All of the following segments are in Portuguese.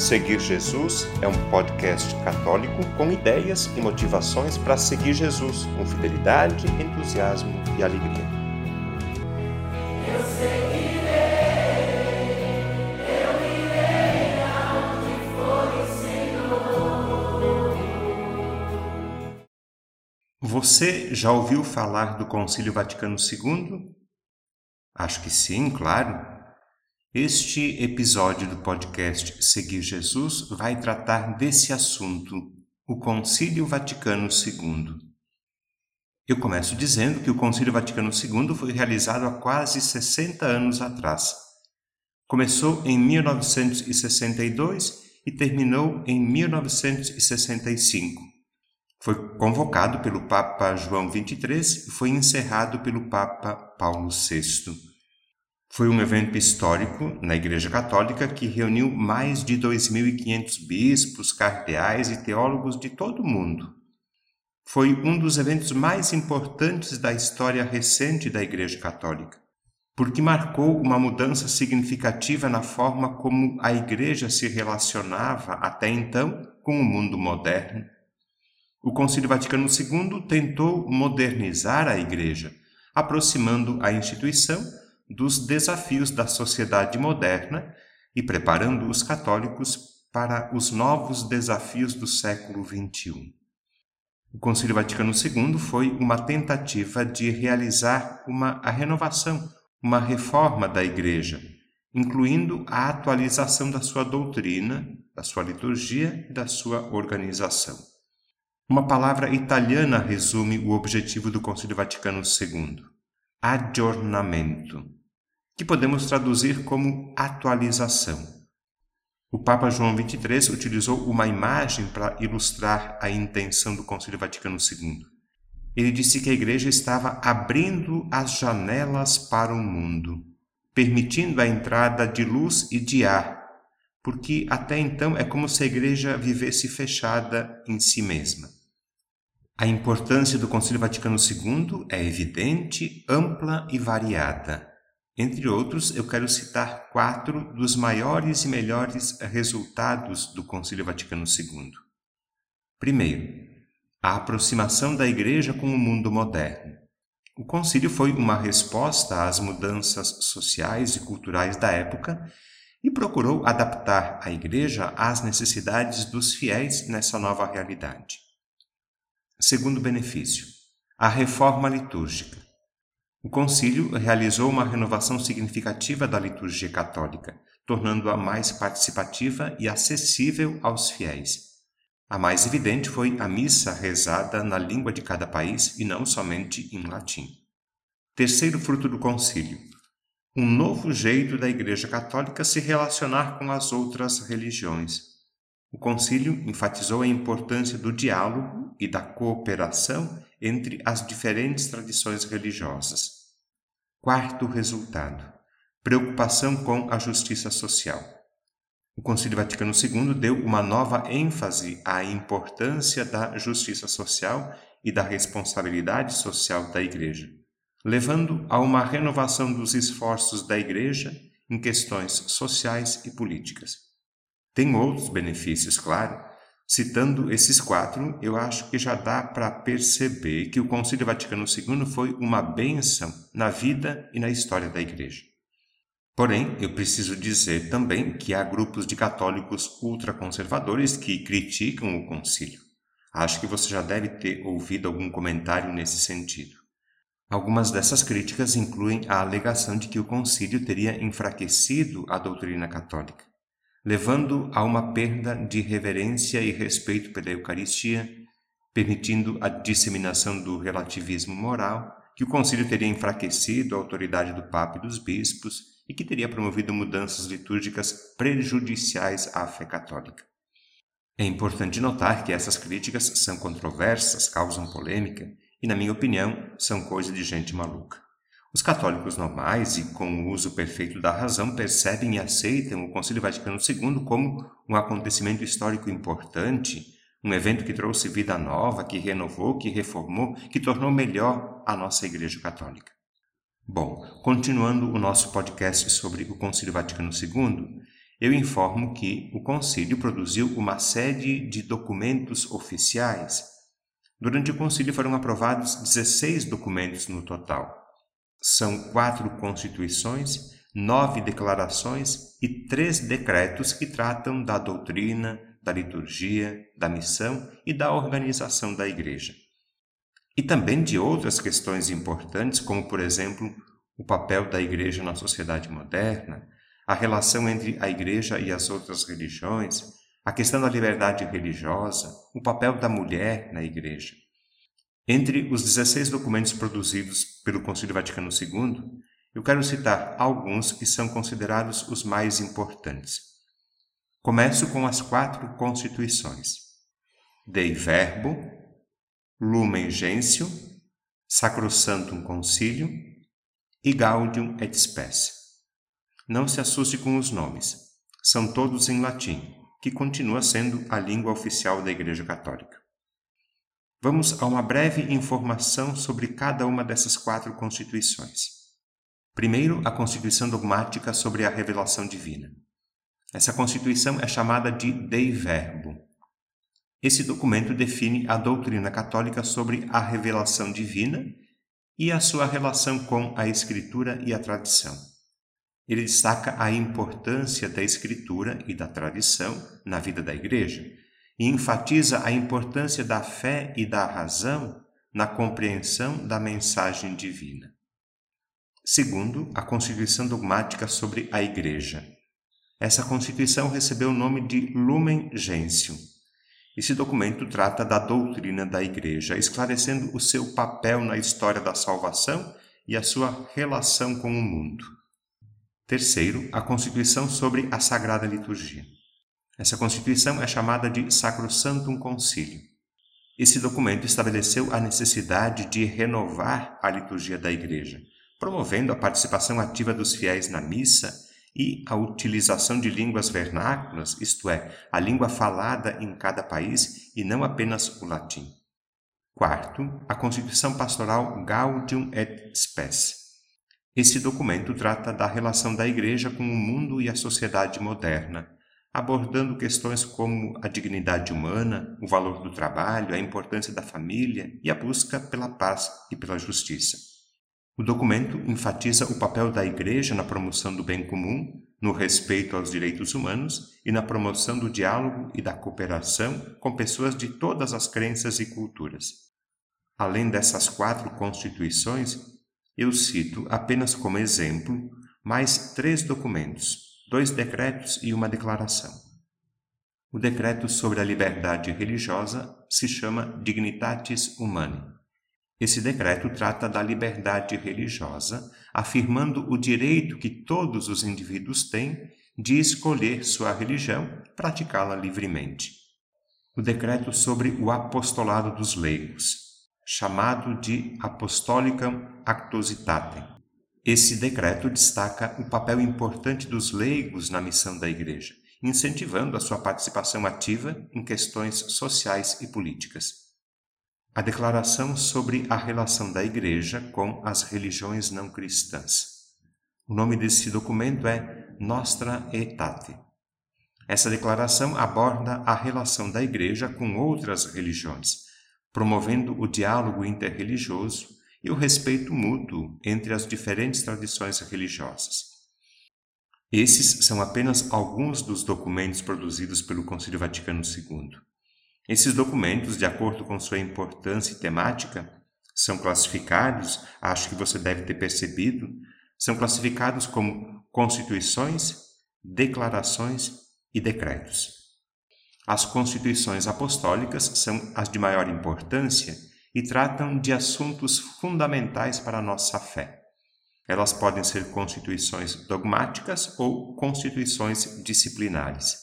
Seguir Jesus é um podcast católico com ideias e motivações para seguir Jesus com fidelidade, entusiasmo e alegria. Eu seguirei, eu irei for o. Você já ouviu falar do Concílio Vaticano II? Acho que sim, claro. Este episódio do podcast Seguir Jesus vai tratar desse assunto, o Concílio Vaticano II. Eu começo dizendo que o Concílio Vaticano II foi realizado há quase 60 anos atrás. Começou em 1962 e terminou em 1965. Foi convocado pelo Papa João XXIII e foi encerrado pelo Papa Paulo VI. Foi um evento histórico na Igreja Católica que reuniu mais de 2.500 bispos, cardeais e teólogos de todo o mundo. Foi um dos eventos mais importantes da história recente da Igreja Católica, porque marcou uma mudança significativa na forma como a Igreja se relacionava até então com o mundo moderno. O Concílio Vaticano II tentou modernizar a Igreja, aproximando a instituição dos desafios da sociedade moderna e preparando os católicos para os novos desafios do século XXI. O Concílio Vaticano II foi uma tentativa de realizar uma a renovação, uma reforma da Igreja, incluindo a atualização da sua doutrina, da sua liturgia e da sua organização. Uma palavra italiana resume o objetivo do Concílio Vaticano II: aggiornamento que podemos traduzir como atualização. O Papa João XXIII utilizou uma imagem para ilustrar a intenção do Concílio Vaticano II. Ele disse que a Igreja estava abrindo as janelas para o mundo, permitindo a entrada de luz e de ar, porque até então é como se a Igreja vivesse fechada em si mesma. A importância do Concílio Vaticano II é evidente, ampla e variada. Entre outros, eu quero citar quatro dos maiores e melhores resultados do Concílio Vaticano II. Primeiro, a aproximação da Igreja com o mundo moderno. O concílio foi uma resposta às mudanças sociais e culturais da época e procurou adaptar a Igreja às necessidades dos fiéis nessa nova realidade. Segundo benefício, a reforma litúrgica. O concílio realizou uma renovação significativa da liturgia católica, tornando-a mais participativa e acessível aos fiéis. A mais evidente foi a missa rezada na língua de cada país e não somente em latim. Terceiro fruto do concílio: um novo jeito da Igreja Católica se relacionar com as outras religiões. O concílio enfatizou a importância do diálogo e da cooperação entre as diferentes tradições religiosas. Quarto resultado: preocupação com a justiça social. O Concílio Vaticano II deu uma nova ênfase à importância da justiça social e da responsabilidade social da Igreja, levando a uma renovação dos esforços da Igreja em questões sociais e políticas. Tem outros benefícios, claro, Citando esses quatro, eu acho que já dá para perceber que o Concílio Vaticano II foi uma bênção na vida e na história da Igreja. Porém, eu preciso dizer também que há grupos de católicos ultraconservadores que criticam o concílio. Acho que você já deve ter ouvido algum comentário nesse sentido. Algumas dessas críticas incluem a alegação de que o concílio teria enfraquecido a doutrina católica levando a uma perda de reverência e respeito pela Eucaristia, permitindo a disseminação do relativismo moral, que o concílio teria enfraquecido a autoridade do Papa e dos bispos e que teria promovido mudanças litúrgicas prejudiciais à fé católica. É importante notar que essas críticas são controversas, causam polêmica e, na minha opinião, são coisa de gente maluca. Os católicos normais e com o uso perfeito da razão percebem e aceitam o Concílio Vaticano II como um acontecimento histórico importante, um evento que trouxe vida nova, que renovou, que reformou, que tornou melhor a nossa Igreja Católica. Bom, continuando o nosso podcast sobre o Concílio Vaticano II, eu informo que o Concílio produziu uma série de documentos oficiais. Durante o Concílio foram aprovados 16 documentos no total. São quatro constituições, nove declarações e três decretos que tratam da doutrina, da liturgia, da missão e da organização da Igreja. E também de outras questões importantes, como, por exemplo, o papel da Igreja na sociedade moderna, a relação entre a Igreja e as outras religiões, a questão da liberdade religiosa, o papel da mulher na Igreja. Entre os 16 documentos produzidos pelo Concílio Vaticano II, eu quero citar alguns que são considerados os mais importantes. Começo com as quatro constituições: Dei Verbo, Lumen Gentium, Sacrosantum Concilium e Gaudium et Spes. Não se assuste com os nomes. São todos em latim, que continua sendo a língua oficial da Igreja Católica. Vamos a uma breve informação sobre cada uma dessas quatro constituições. Primeiro, a Constituição Dogmática sobre a Revelação Divina. Essa Constituição é chamada de Dei Verbo. Esse documento define a doutrina católica sobre a revelação divina e a sua relação com a Escritura e a tradição. Ele destaca a importância da escritura e da tradição na vida da igreja e enfatiza a importância da fé e da razão na compreensão da mensagem divina. Segundo, a Constituição Dogmática sobre a Igreja. Essa Constituição recebeu o nome de Lumen Gentium. Esse documento trata da doutrina da Igreja, esclarecendo o seu papel na história da salvação e a sua relação com o mundo. Terceiro, a Constituição sobre a Sagrada Liturgia. Essa Constituição é chamada de Sacrosantum Concilium. Esse documento estabeleceu a necessidade de renovar a liturgia da Igreja, promovendo a participação ativa dos fiéis na missa e a utilização de línguas vernáculas, isto é, a língua falada em cada país e não apenas o latim. Quarto, a Constituição Pastoral Gaudium et Spes. Esse documento trata da relação da Igreja com o mundo e a sociedade moderna, abordando questões como a dignidade humana, o valor do trabalho, a importância da família e a busca pela paz e pela justiça. O documento enfatiza o papel da Igreja na promoção do bem comum, no respeito aos direitos humanos e na promoção do diálogo e da cooperação com pessoas de todas as crenças e culturas. Além dessas quatro constituições, eu cito apenas como exemplo mais três documentos, dois decretos e uma declaração. O decreto sobre a liberdade religiosa se chama Dignitatis Humanae. Esse decreto trata da liberdade religiosa, afirmando o direito que todos os indivíduos têm de escolher sua religião, praticá-la livremente. O decreto sobre o apostolado dos leigos, chamado de Apostolicam Actuositatem. Esse decreto destaca o papel importante dos leigos na missão da Igreja, incentivando a sua participação ativa em questões sociais e políticas. A declaração sobre a relação da Igreja com as religiões não cristãs. O nome desse documento é Nostra Aetate. Essa declaração aborda a relação da Igreja com outras religiões, promovendo o diálogo interreligioso e o respeito mútuo entre as diferentes tradições religiosas. Esses são apenas alguns dos documentos produzidos pelo Concílio Vaticano II. Esses documentos, de acordo com sua importância e temática, são classificados, acho que você deve ter percebido, são classificados como constituições, declarações e decretos. As constituições apostólicas são as de maior importância e tratam de assuntos fundamentais para a nossa fé. Elas podem ser constituições dogmáticas ou constituições disciplinares.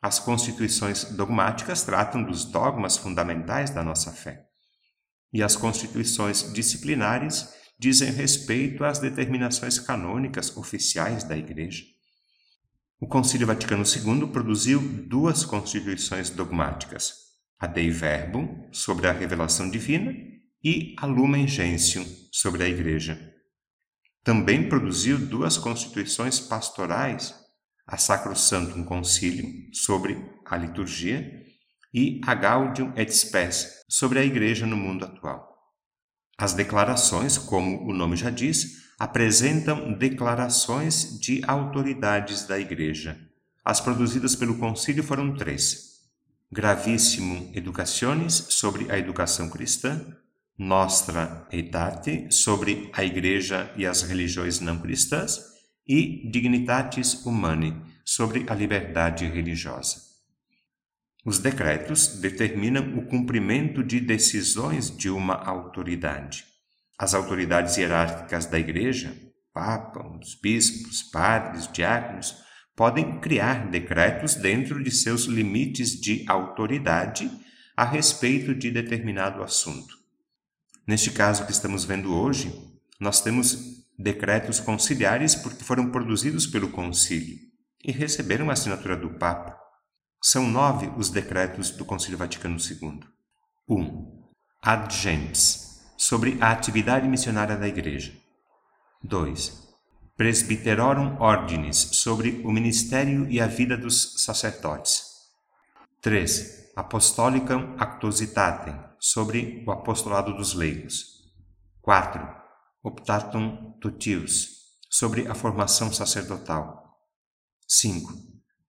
As constituições dogmáticas tratam dos dogmas fundamentais da nossa fé. E as constituições disciplinares dizem respeito às determinações canônicas oficiais da Igreja. O Concílio Vaticano II produziu duas constituições dogmáticas, a Dei Verbum, sobre a revelação divina, e a Lumen Gentium, sobre a Igreja. Também produziu duas constituições pastorais, a Sacrosantum Concilium sobre a liturgia e a Gaudium et Spes sobre a igreja no mundo atual. As declarações, como o nome já diz, apresentam declarações de autoridades da igreja. As produzidas pelo concílio foram três: Gravissimo Educationes sobre a educação cristã, Nostra Aetate sobre a igreja e as religiões não cristãs e Dignitatis Humanae sobre a liberdade religiosa. Os decretos determinam o cumprimento de decisões de uma autoridade. As autoridades hierárquicas da Igreja, Papa, os bispos, padres, diáconos, podem criar decretos dentro de seus limites de autoridade a respeito de determinado assunto. Neste caso que estamos vendo hoje, nós temos decretos conciliares porque foram produzidos pelo concílio e receberam a assinatura do Papa. São nove os decretos do Concílio Vaticano II. 1. Um, Ad gentes, sobre a atividade missionária da Igreja. 2. Presbyterorum Ordinis, sobre o ministério e a vida dos sacerdotes. 3. Apostolicam Actuositatem, sobre o apostolado dos leigos. 4. Optatum Tutius, sobre a formação sacerdotal. 5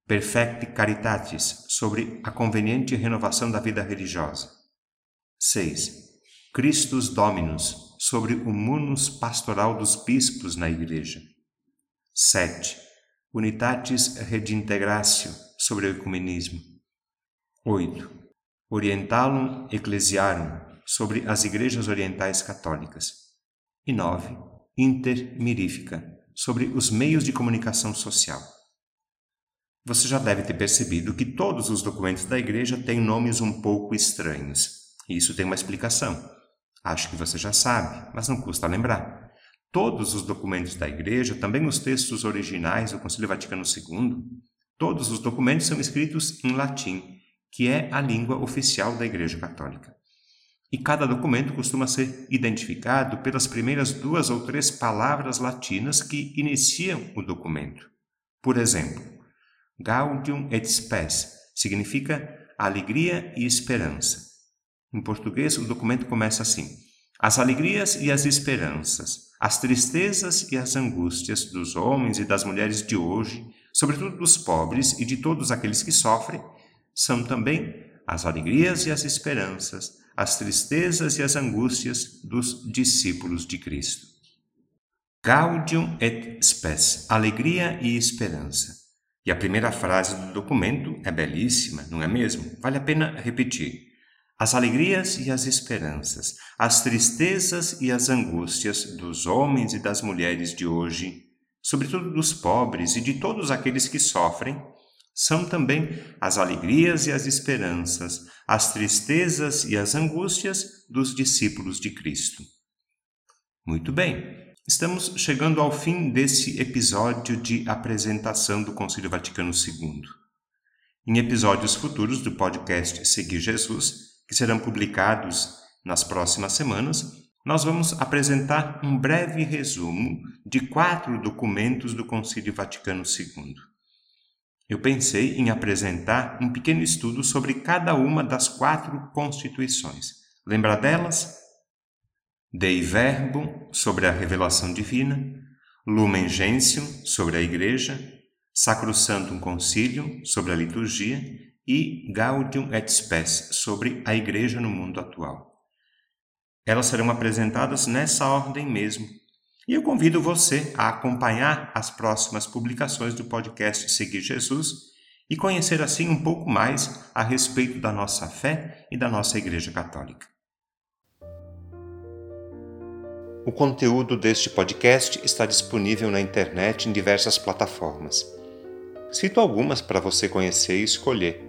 Perfecti Caritatis, sobre a conveniente renovação da vida religiosa. 6. Christus Dominus, sobre o munus pastoral dos bispos na Igreja. 7. Unitatis Redintegratio, sobre o ecumenismo. 8. Orientalum Ecclesiarum, sobre as igrejas orientais católicas. E 9. Intermirifica, sobre os meios de comunicação social. Você já deve ter percebido que todos os documentos da igreja têm nomes um pouco estranhos. E isso tem uma explicação. Acho que você já sabe, mas não custa lembrar. Todos os documentos da igreja, também os textos originais do Concílio Vaticano II, todos os documentos são escritos em latim, que é a língua oficial da Igreja Católica. E cada documento costuma ser identificado pelas primeiras duas ou três palavras latinas que iniciam o documento. Por exemplo, Gaudium et Spes significa alegria e esperança. Em português, o documento começa assim: As alegrias e as esperanças, as tristezas e as angústias dos homens e das mulheres de hoje, sobretudo dos pobres e de todos aqueles que sofrem, são também as alegrias e as esperanças, as tristezas e as angústias dos discípulos de Cristo. Gaudium et Spes, alegria e esperança. E a primeira frase do documento é belíssima, não é mesmo? Vale a pena repetir. As alegrias e as esperanças, as tristezas e as angústias dos homens e das mulheres de hoje, sobretudo dos pobres e de todos aqueles que sofrem, são também as alegrias e as esperanças, as tristezas e as angústias dos discípulos de Cristo. Muito bem, Estamos chegando ao fim desse episódio de apresentação do Concílio Vaticano II. Em episódios futuros do podcast Seguir Jesus, que serão publicados nas próximas semanas, nós vamos apresentar um breve resumo de quatro documentos do Concílio Vaticano II. Eu pensei em apresentar um pequeno estudo sobre cada uma das quatro constituições. Lembra delas? Dei Verbo sobre a revelação divina, Lumen Gentium sobre a Igreja, Sacrosantum Concilium sobre a liturgia e Gaudium et Spes sobre a Igreja no mundo atual. Elas serão apresentadas nessa ordem mesmo. E eu convido você a acompanhar as próximas publicações do podcast Seguir Jesus e conhecer assim um pouco mais a respeito da nossa fé e da nossa Igreja Católica. O conteúdo deste podcast está disponível na internet em diversas plataformas. Cito algumas para você conhecer e escolher: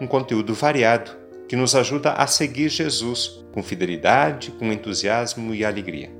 um conteúdo variado que nos ajuda a seguir Jesus com fidelidade, com entusiasmo e alegria.